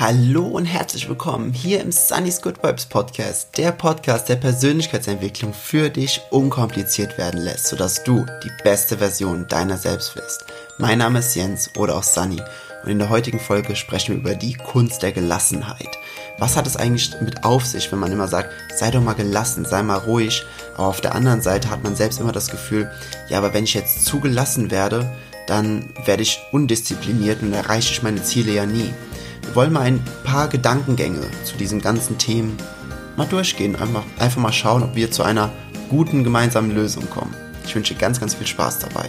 Hallo und herzlich willkommen hier im Sunny's Good Vibes Podcast, der Podcast, der Persönlichkeitsentwicklung für dich unkompliziert werden lässt, sodass du die beste Version deiner selbst wirst. Mein Name ist Jens oder auch Sunny und in der heutigen Folge sprechen wir über die Kunst der Gelassenheit. Was hat es eigentlich mit auf sich, wenn man immer sagt, sei doch mal gelassen, sei mal ruhig, aber auf der anderen Seite hat man selbst immer das Gefühl, ja, aber wenn ich jetzt zu gelassen werde, dann werde ich undiszipliniert und erreiche ich meine Ziele ja nie. Wollen mal ein paar Gedankengänge zu diesen ganzen Themen mal durchgehen. Einfach, einfach mal schauen, ob wir zu einer guten gemeinsamen Lösung kommen. Ich wünsche ganz, ganz viel Spaß dabei.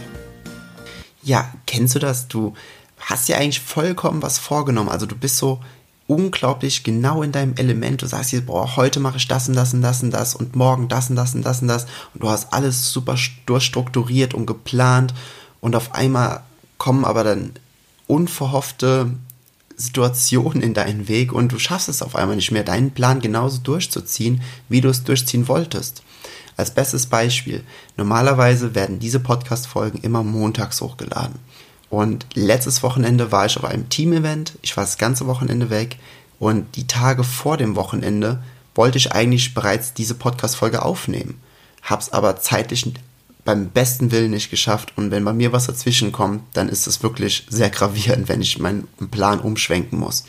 Ja, kennst du das? Du hast dir eigentlich vollkommen was vorgenommen. Also du bist so unglaublich genau in deinem Element. Du sagst dir, boah, heute mache ich das und das und das und das und morgen das und das und das und das. Und du hast alles super durchstrukturiert und geplant. Und auf einmal kommen aber dann unverhoffte Situation in deinen Weg und du schaffst es auf einmal nicht mehr, deinen Plan genauso durchzuziehen, wie du es durchziehen wolltest. Als bestes Beispiel, normalerweise werden diese Podcast-Folgen immer montags hochgeladen. Und letztes Wochenende war ich auf einem Team-Event, ich war das ganze Wochenende weg und die Tage vor dem Wochenende wollte ich eigentlich bereits diese Podcast-Folge aufnehmen, hab's aber zeitlich beim besten Willen nicht geschafft. Und wenn bei mir was dazwischen kommt, dann ist es wirklich sehr gravierend, wenn ich meinen Plan umschwenken muss.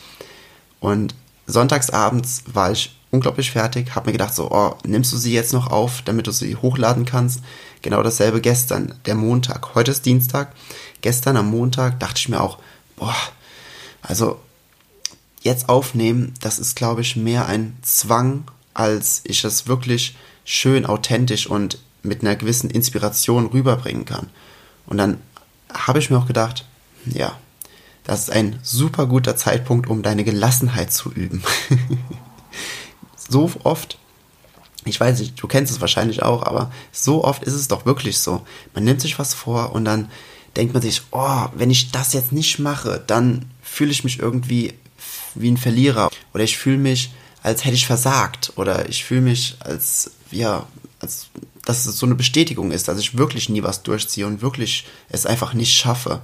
Und sonntagsabends war ich unglaublich fertig, habe mir gedacht, so, oh, nimmst du sie jetzt noch auf, damit du sie hochladen kannst? Genau dasselbe gestern, der Montag. Heute ist Dienstag. Gestern am Montag dachte ich mir auch, boah, also jetzt aufnehmen, das ist, glaube ich, mehr ein Zwang, als ich es wirklich schön, authentisch und mit einer gewissen Inspiration rüberbringen kann. Und dann habe ich mir auch gedacht, ja, das ist ein super guter Zeitpunkt, um deine Gelassenheit zu üben. so oft, ich weiß nicht, du kennst es wahrscheinlich auch, aber so oft ist es doch wirklich so. Man nimmt sich was vor und dann denkt man sich, oh, wenn ich das jetzt nicht mache, dann fühle ich mich irgendwie wie ein Verlierer oder ich fühle mich, als hätte ich versagt oder ich fühle mich als, ja, als dass es so eine Bestätigung ist, dass ich wirklich nie was durchziehe und wirklich es einfach nicht schaffe.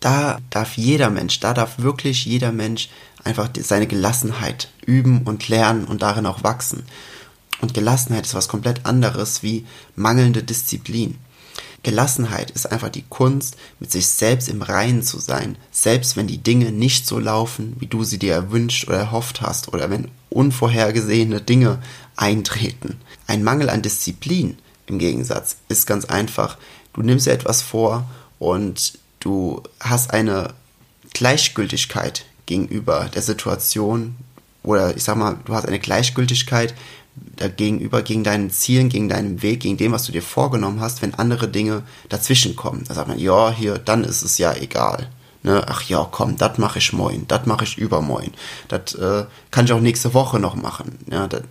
Da darf jeder Mensch, da darf wirklich jeder Mensch einfach seine Gelassenheit üben und lernen und darin auch wachsen. Und Gelassenheit ist was komplett anderes wie mangelnde Disziplin. Gelassenheit ist einfach die Kunst, mit sich selbst im Reinen zu sein, selbst wenn die Dinge nicht so laufen, wie du sie dir erwünscht oder erhofft hast, oder wenn unvorhergesehene Dinge eintreten. Ein Mangel an Disziplin im Gegensatz ist ganz einfach. Du nimmst dir etwas vor und du hast eine Gleichgültigkeit gegenüber der Situation oder ich sag mal, du hast eine Gleichgültigkeit gegenüber, gegen deinen Zielen, gegen deinen Weg, gegen dem, was du dir vorgenommen hast, wenn andere Dinge dazwischen kommen. Da sagt man, ja, hier, dann ist es ja egal. Ne? Ach ja, komm, das mache ich moin, das mache ich übermoin. Das äh, kann ich auch nächste Woche noch machen. Ja, dat,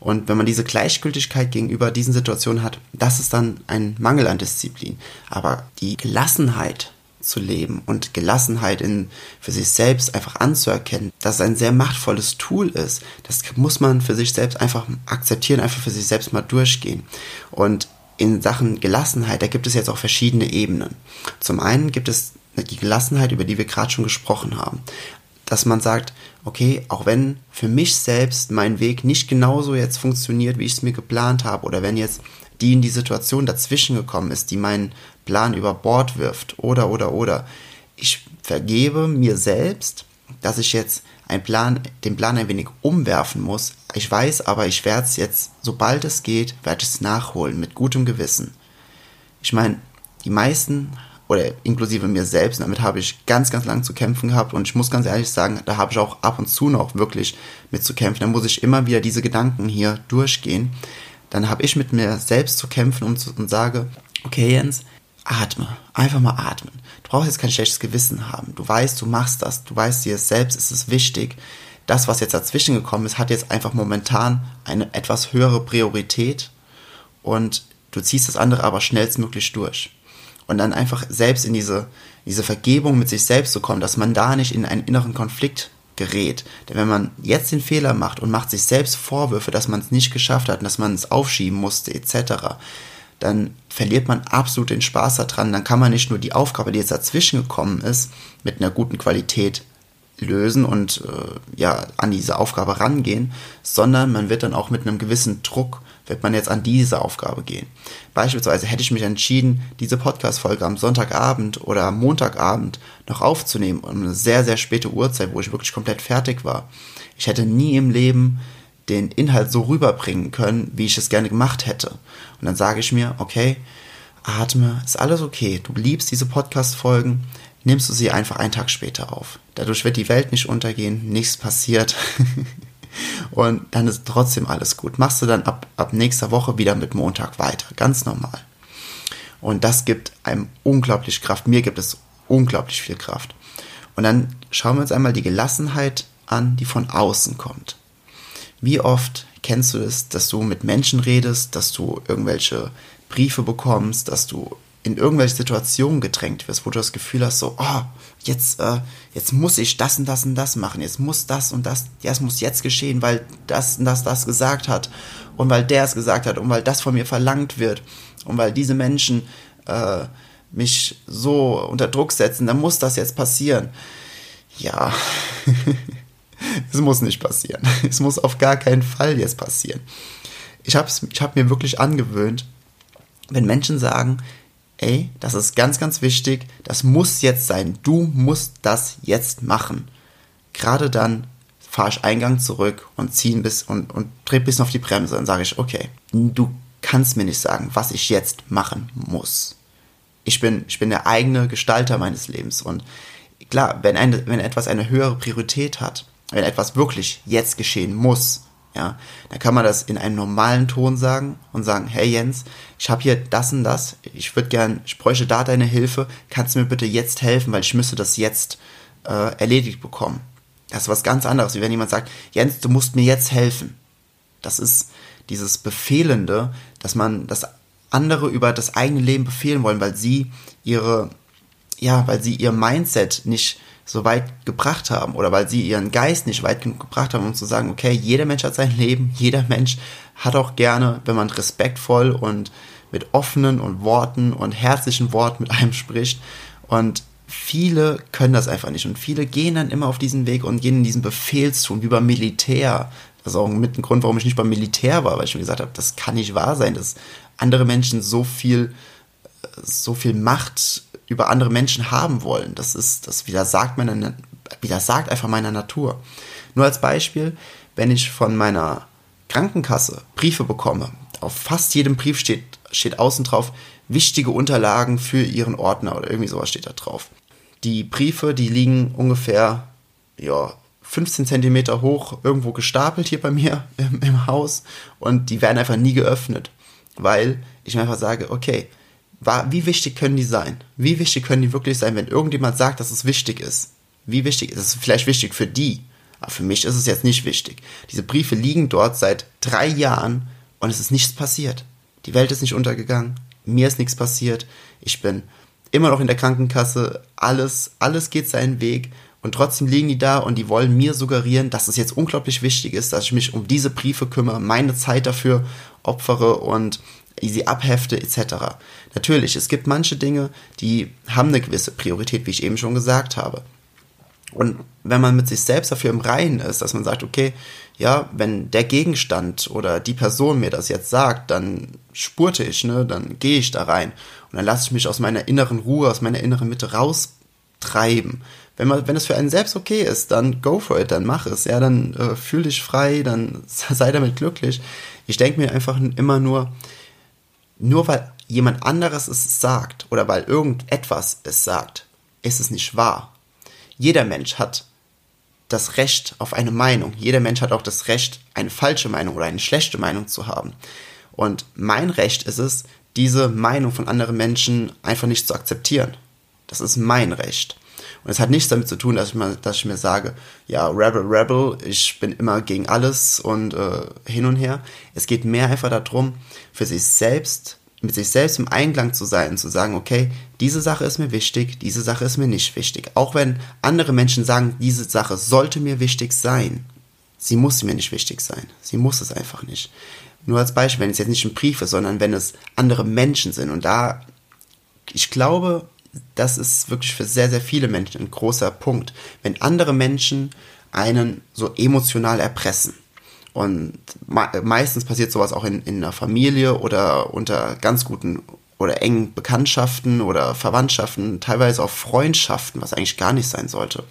und wenn man diese Gleichgültigkeit gegenüber diesen Situationen hat, das ist dann ein Mangel an Disziplin. Aber die Gelassenheit zu leben und Gelassenheit in, für sich selbst einfach anzuerkennen, dass es ein sehr machtvolles Tool ist, das muss man für sich selbst einfach akzeptieren, einfach für sich selbst mal durchgehen. Und in Sachen Gelassenheit, da gibt es jetzt auch verschiedene Ebenen. Zum einen gibt es die Gelassenheit, über die wir gerade schon gesprochen haben. Dass man sagt, okay, auch wenn für mich selbst mein Weg nicht genauso jetzt funktioniert, wie ich es mir geplant habe, oder wenn jetzt die in die Situation dazwischen gekommen ist, die meinen Plan über Bord wirft, oder, oder, oder, ich vergebe mir selbst, dass ich jetzt einen Plan, den Plan ein wenig umwerfen muss. Ich weiß aber, ich werde es jetzt, sobald es geht, werde ich es nachholen, mit gutem Gewissen. Ich meine, die meisten oder inklusive mir selbst. Damit habe ich ganz, ganz lang zu kämpfen gehabt und ich muss ganz ehrlich sagen, da habe ich auch ab und zu noch wirklich mit zu kämpfen. Da muss ich immer wieder diese Gedanken hier durchgehen. Dann habe ich mit mir selbst zu kämpfen und, zu, und sage, okay Jens, atme, einfach mal atmen. Du brauchst jetzt kein schlechtes Gewissen haben. Du weißt, du machst das. Du weißt dir selbst, ist es wichtig. Das, was jetzt dazwischen gekommen ist, hat jetzt einfach momentan eine etwas höhere Priorität und du ziehst das andere aber schnellstmöglich durch und dann einfach selbst in diese, diese Vergebung mit sich selbst zu kommen, dass man da nicht in einen inneren Konflikt gerät. Denn wenn man jetzt den Fehler macht und macht sich selbst Vorwürfe, dass man es nicht geschafft hat und dass man es aufschieben musste, etc., dann verliert man absolut den Spaß daran. Dann kann man nicht nur die Aufgabe, die jetzt dazwischen gekommen ist, mit einer guten Qualität lösen und äh, ja an diese Aufgabe rangehen, sondern man wird dann auch mit einem gewissen Druck wird man jetzt an diese Aufgabe gehen. Beispielsweise hätte ich mich entschieden, diese Podcast-Folge am Sonntagabend oder am Montagabend noch aufzunehmen, um eine sehr, sehr späte Uhrzeit, wo ich wirklich komplett fertig war. Ich hätte nie im Leben den Inhalt so rüberbringen können, wie ich es gerne gemacht hätte. Und dann sage ich mir, okay, atme, ist alles okay. Du liebst diese Podcast-Folgen, nimmst du sie einfach einen Tag später auf. Dadurch wird die Welt nicht untergehen, nichts passiert. Und dann ist trotzdem alles gut. Machst du dann ab, ab nächster Woche wieder mit Montag weiter. Ganz normal. Und das gibt einem unglaublich Kraft. Mir gibt es unglaublich viel Kraft. Und dann schauen wir uns einmal die Gelassenheit an, die von außen kommt. Wie oft kennst du es, dass du mit Menschen redest, dass du irgendwelche Briefe bekommst, dass du in irgendwelche Situationen gedrängt wirst, wo du das Gefühl hast, so, oh, jetzt, äh, jetzt muss ich das und das und das machen, jetzt muss das und das, ja, es muss jetzt geschehen, weil das und das das gesagt hat und weil der es gesagt hat und weil das von mir verlangt wird und weil diese Menschen äh, mich so unter Druck setzen, dann muss das jetzt passieren. Ja, es muss nicht passieren. Es muss auf gar keinen Fall jetzt passieren. Ich habe ich hab mir wirklich angewöhnt, wenn Menschen sagen, ey, das ist ganz, ganz wichtig, das muss jetzt sein, du musst das jetzt machen. Gerade dann fahre ich Eingang zurück und ziehe bisschen und, und drehe ein bisschen auf die Bremse und sage ich, okay, du kannst mir nicht sagen, was ich jetzt machen muss. Ich bin, ich bin der eigene Gestalter meines Lebens und klar, wenn, eine, wenn etwas eine höhere Priorität hat, wenn etwas wirklich jetzt geschehen muss, ja, dann kann man das in einem normalen Ton sagen und sagen, hey Jens, ich habe hier das und das, ich würde gern, ich bräuchte da deine Hilfe, kannst du mir bitte jetzt helfen, weil ich müsste das jetzt äh, erledigt bekommen. Das ist was ganz anderes, wie wenn jemand sagt, Jens, du musst mir jetzt helfen. Das ist dieses Befehlende, dass man das andere über das eigene Leben befehlen wollen, weil sie ihre, ja, weil sie ihr Mindset nicht so weit gebracht haben oder weil sie ihren Geist nicht weit genug gebracht haben, um zu sagen, okay, jeder Mensch hat sein Leben, jeder Mensch hat auch gerne, wenn man respektvoll und mit offenen und Worten und herzlichen Worten mit einem spricht und viele können das einfach nicht und viele gehen dann immer auf diesen Weg und gehen in diesen Befehlstun, wie beim Militär. Das ist auch mit ein Grund, warum ich nicht beim Militär war, weil ich mir gesagt habe, das kann nicht wahr sein, dass andere Menschen so viel so viel Macht über andere Menschen haben wollen. Das ist, das widersagt meiner, widersagt einfach meiner Natur. Nur als Beispiel, wenn ich von meiner Krankenkasse Briefe bekomme, auf fast jedem Brief steht, steht außen drauf, wichtige Unterlagen für ihren Ordner oder irgendwie sowas steht da drauf. Die Briefe, die liegen ungefähr, ja, 15 Zentimeter hoch irgendwo gestapelt hier bei mir im, im Haus und die werden einfach nie geöffnet, weil ich mir einfach sage, okay, wie wichtig können die sein? Wie wichtig können die wirklich sein, wenn irgendjemand sagt, dass es wichtig ist? Wie wichtig ist es vielleicht wichtig für die? Aber für mich ist es jetzt nicht wichtig. Diese Briefe liegen dort seit drei Jahren und es ist nichts passiert. Die Welt ist nicht untergegangen. Mir ist nichts passiert. Ich bin immer noch in der Krankenkasse. Alles, alles geht seinen Weg. Und trotzdem liegen die da und die wollen mir suggerieren, dass es jetzt unglaublich wichtig ist, dass ich mich um diese Briefe kümmere, meine Zeit dafür opfere und sie abhefte etc. Natürlich, es gibt manche Dinge, die haben eine gewisse Priorität, wie ich eben schon gesagt habe. Und wenn man mit sich selbst dafür im Reinen ist, dass man sagt, okay, ja, wenn der Gegenstand oder die Person mir das jetzt sagt, dann spurte ich, ne, dann gehe ich da rein und dann lasse ich mich aus meiner inneren Ruhe, aus meiner inneren Mitte raustreiben. Wenn man, wenn es für einen selbst okay ist, dann go for it, dann mach es, ja, dann äh, fühl dich frei, dann sei damit glücklich. Ich denke mir einfach immer nur, nur weil jemand anderes es sagt oder weil irgendetwas es sagt, ist es nicht wahr. Jeder Mensch hat das Recht auf eine Meinung. Jeder Mensch hat auch das Recht, eine falsche Meinung oder eine schlechte Meinung zu haben. Und mein Recht ist es, diese Meinung von anderen Menschen einfach nicht zu akzeptieren. Das ist mein Recht. Und es hat nichts damit zu tun, dass ich, mal, dass ich mir sage, ja, Rebel, Rebel, ich bin immer gegen alles und äh, hin und her. Es geht mehr einfach darum, für sich selbst, mit sich selbst im Einklang zu sein zu sagen, okay, diese Sache ist mir wichtig, diese Sache ist mir nicht wichtig. Auch wenn andere Menschen sagen, diese Sache sollte mir wichtig sein. Sie muss mir nicht wichtig sein. Sie muss es einfach nicht. Nur als Beispiel, wenn es jetzt nicht ein Brief ist, sondern wenn es andere Menschen sind. Und da, ich glaube, das ist wirklich für sehr, sehr viele Menschen ein großer Punkt. Wenn andere Menschen einen so emotional erpressen. Und meistens passiert sowas auch in, in einer Familie oder unter ganz guten oder engen Bekanntschaften oder Verwandtschaften, teilweise auch Freundschaften, was eigentlich gar nicht sein sollte.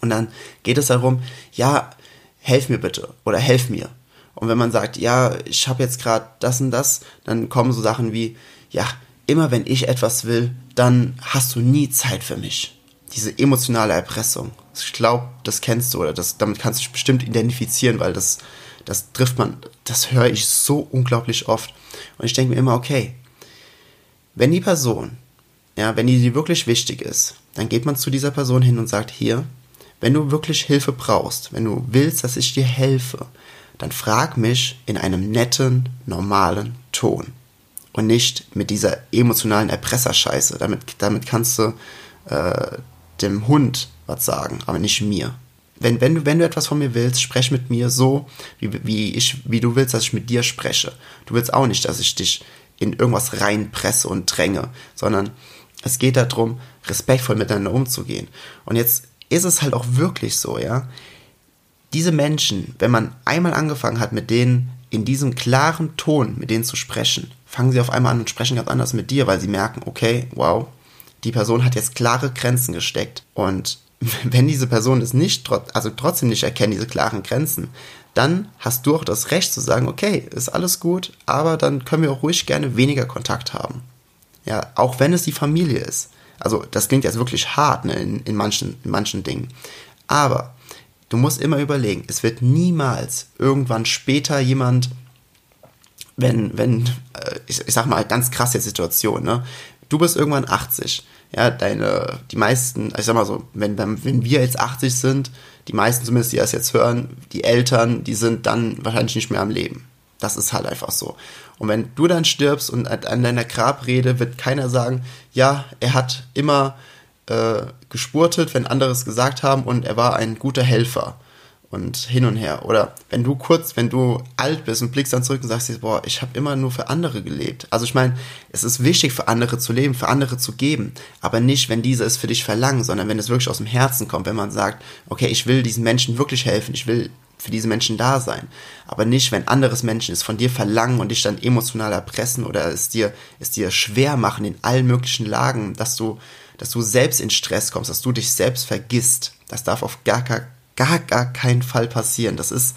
Und dann geht es darum, ja, helf mir bitte oder helf mir. Und wenn man sagt, ja, ich habe jetzt gerade das und das, dann kommen so Sachen wie, ja, immer wenn ich etwas will, dann hast du nie Zeit für mich. Diese emotionale Erpressung. Ich glaube, das kennst du oder das, damit kannst du dich bestimmt identifizieren, weil das, das trifft man, das höre ich so unglaublich oft. Und ich denke mir immer, okay, wenn die Person, ja, wenn die dir wirklich wichtig ist, dann geht man zu dieser Person hin und sagt, hier, wenn du wirklich Hilfe brauchst, wenn du willst, dass ich dir helfe, dann frag mich in einem netten, normalen Ton. Und nicht mit dieser emotionalen Erpresserscheiße. Damit, damit kannst du äh, dem Hund was sagen, aber nicht mir. Wenn, wenn, du, wenn du etwas von mir willst, sprech mit mir so, wie, wie, ich, wie du willst, dass ich mit dir spreche. Du willst auch nicht, dass ich dich in irgendwas reinpresse und dränge, sondern es geht darum, respektvoll miteinander umzugehen. Und jetzt ist es halt auch wirklich so, ja. Diese Menschen, wenn man einmal angefangen hat, mit denen in diesem klaren Ton mit denen zu sprechen, fangen sie auf einmal an und sprechen ganz anders mit dir, weil sie merken, okay, wow, die Person hat jetzt klare Grenzen gesteckt. Und wenn diese Person es nicht, also trotzdem nicht erkennt, diese klaren Grenzen, dann hast du auch das Recht zu sagen, okay, ist alles gut, aber dann können wir auch ruhig gerne weniger Kontakt haben. Ja, auch wenn es die Familie ist. Also, das klingt jetzt wirklich hart ne, in, in, manchen, in manchen Dingen. Aber du musst immer überlegen, es wird niemals irgendwann später jemand, wenn, wenn, äh, ich, ich sag mal, ganz krasse Situation, ne? Du bist irgendwann 80 ja, deine, die meisten, ich sag mal so, wenn, wenn wir jetzt 80 sind, die meisten zumindest, die das jetzt hören, die Eltern, die sind dann wahrscheinlich nicht mehr am Leben. Das ist halt einfach so. Und wenn du dann stirbst und an deiner Grabrede wird keiner sagen, ja, er hat immer äh, gespurtet, wenn andere es gesagt haben und er war ein guter Helfer und hin und her. Oder wenn du kurz, wenn du alt bist und blickst dann zurück und sagst boah, ich habe immer nur für andere gelebt. Also ich meine, es ist wichtig für andere zu leben, für andere zu geben, aber nicht, wenn diese es für dich verlangen, sondern wenn es wirklich aus dem Herzen kommt, wenn man sagt, okay, ich will diesen Menschen wirklich helfen, ich will für diese Menschen da sein, aber nicht, wenn anderes Menschen es von dir verlangen und dich dann emotional erpressen oder es dir es dir schwer machen in allen möglichen Lagen, dass du dass du selbst in Stress kommst, dass du dich selbst vergisst. Das darf auf gar, gar gar, gar keinen Fall passieren. Das ist,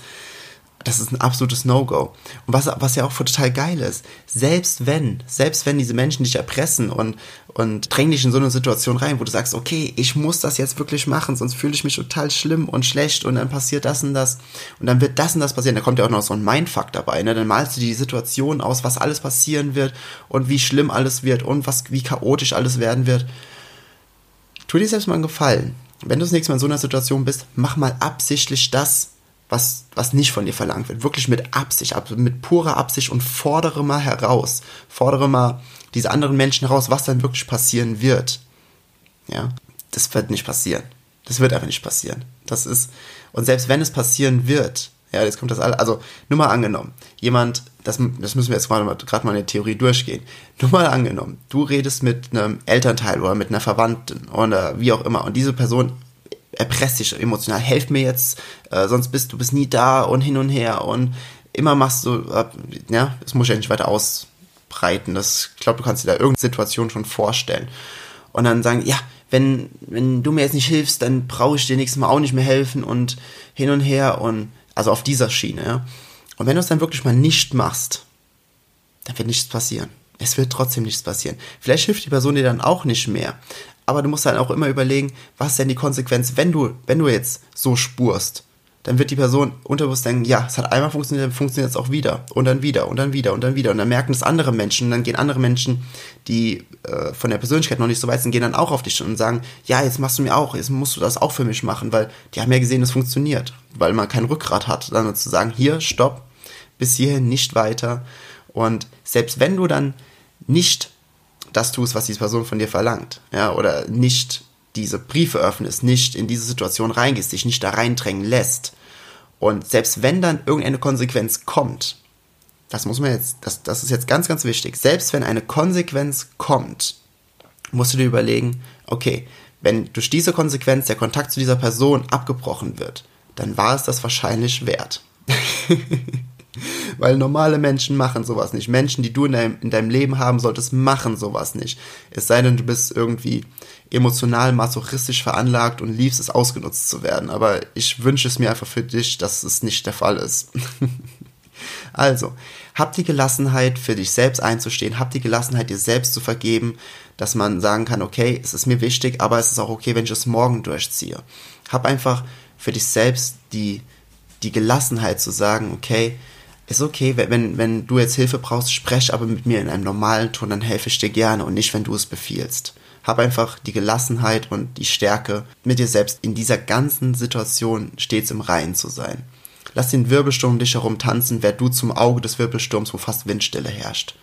das ist ein absolutes No-Go. Und was, was ja auch total geil ist, selbst wenn, selbst wenn diese Menschen dich erpressen und, und drängen dich in so eine Situation rein, wo du sagst, okay, ich muss das jetzt wirklich machen, sonst fühle ich mich total schlimm und schlecht und dann passiert das und das und dann wird das und das passieren, da kommt ja auch noch so ein Mindfuck dabei, ne? Dann malst du die Situation aus, was alles passieren wird und wie schlimm alles wird und was, wie chaotisch alles werden wird. Tu dir selbst mal einen Gefallen wenn du das nächste Mal in so einer Situation bist, mach mal absichtlich das, was, was nicht von dir verlangt wird. Wirklich mit Absicht, mit purer Absicht und fordere mal heraus. Fordere mal diese anderen Menschen heraus, was dann wirklich passieren wird. Ja, das wird nicht passieren. Das wird einfach nicht passieren. Das ist, und selbst wenn es passieren wird, ja, jetzt kommt das alles, also nur mal angenommen, jemand, das, das müssen wir jetzt gerade mal, gerade mal in der Theorie durchgehen. Nur mal angenommen, du redest mit einem Elternteil oder mit einer Verwandten oder wie auch immer und diese Person erpresst dich emotional, helf mir jetzt, äh, sonst bist du bist nie da und hin und her und immer machst du, äh, ja, das muss ich ja nicht weiter ausbreiten. Das, ich glaube, du kannst dir da irgendeine Situation schon vorstellen. Und dann sagen, ja, wenn, wenn du mir jetzt nicht hilfst, dann brauche ich dir nächstes Mal auch nicht mehr helfen und hin und her und also auf dieser Schiene, ja. Und wenn du es dann wirklich mal nicht machst, dann wird nichts passieren. Es wird trotzdem nichts passieren. Vielleicht hilft die Person dir dann auch nicht mehr. Aber du musst dann auch immer überlegen, was ist denn die Konsequenz, wenn du, wenn du jetzt so spurst dann wird die Person unterbewusst denken, ja, es hat einmal funktioniert, dann funktioniert es auch wieder und dann wieder und dann wieder und dann wieder und dann merken es andere Menschen und dann gehen andere Menschen, die äh, von der Persönlichkeit noch nicht so weit sind, gehen dann auch auf dich und sagen, ja, jetzt machst du mir auch, jetzt musst du das auch für mich machen, weil die haben ja gesehen, es funktioniert, weil man kein Rückgrat hat, dann zu sagen, hier, stopp, bis hierhin nicht weiter und selbst wenn du dann nicht das tust, was diese Person von dir verlangt, ja, oder nicht diese Briefe öffnest, nicht in diese Situation reingehst, dich nicht da reindrängen lässt. Und selbst wenn dann irgendeine Konsequenz kommt, das muss man jetzt, das, das ist jetzt ganz, ganz wichtig, selbst wenn eine Konsequenz kommt musst du dir überlegen, okay, wenn durch diese Konsequenz der Kontakt zu dieser Person abgebrochen wird, dann war es das wahrscheinlich wert. Weil normale Menschen machen sowas nicht. Menschen, die du in deinem, in deinem Leben haben solltest, machen sowas nicht. Es sei denn, du bist irgendwie emotional masochistisch veranlagt und liebst es ausgenutzt zu werden. Aber ich wünsche es mir einfach für dich, dass es nicht der Fall ist. also, hab die Gelassenheit, für dich selbst einzustehen, hab die Gelassenheit, dir selbst zu vergeben, dass man sagen kann, okay, es ist mir wichtig, aber es ist auch okay, wenn ich es morgen durchziehe. Hab einfach für dich selbst die, die Gelassenheit zu sagen, okay, ist okay, wenn, wenn du jetzt Hilfe brauchst, sprech aber mit mir in einem normalen Ton, dann helfe ich dir gerne und nicht, wenn du es befiehlst. Hab einfach die Gelassenheit und die Stärke, mit dir selbst in dieser ganzen Situation stets im Reinen zu sein. Lass den Wirbelsturm dich herum tanzen, werd du zum Auge des Wirbelsturms, wo fast Windstille herrscht.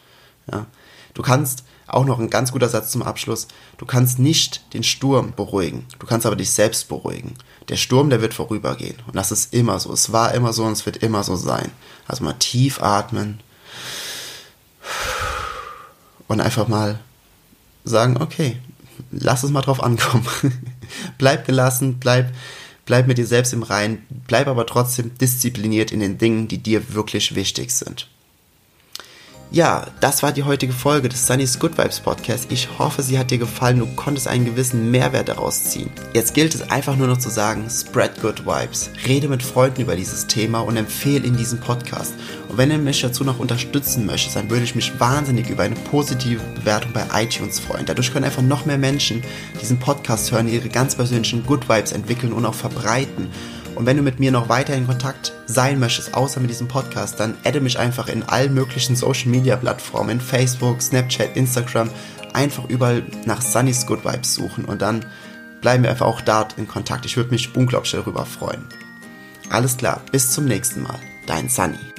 Ja? Du kannst, auch noch ein ganz guter Satz zum Abschluss, du kannst nicht den Sturm beruhigen, du kannst aber dich selbst beruhigen. Der Sturm, der wird vorübergehen. Und das ist immer so. Es war immer so und es wird immer so sein. Also mal tief atmen und einfach mal sagen, okay, lass es mal drauf ankommen. bleib gelassen, bleib, bleib mit dir selbst im Reinen, bleib aber trotzdem diszipliniert in den Dingen, die dir wirklich wichtig sind. Ja, das war die heutige Folge des Sunny's Good Vibes Podcast. Ich hoffe, sie hat dir gefallen. Du konntest einen gewissen Mehrwert daraus ziehen. Jetzt gilt es einfach nur noch zu sagen, spread good vibes. Rede mit Freunden über dieses Thema und empfehle in diesem Podcast. Und wenn du mich dazu noch unterstützen möchtest, dann würde ich mich wahnsinnig über eine positive Bewertung bei iTunes freuen. Dadurch können einfach noch mehr Menschen diesen Podcast hören, ihre ganz persönlichen Good Vibes entwickeln und auch verbreiten. Und wenn du mit mir noch weiter in Kontakt sein möchtest, außer mit diesem Podcast, dann adde mich einfach in allen möglichen Social Media Plattformen, Facebook, Snapchat, Instagram, einfach überall nach Sunny's Good Vibes suchen und dann bleiben wir einfach auch dort in Kontakt. Ich würde mich unglaublich darüber freuen. Alles klar, bis zum nächsten Mal. Dein Sunny.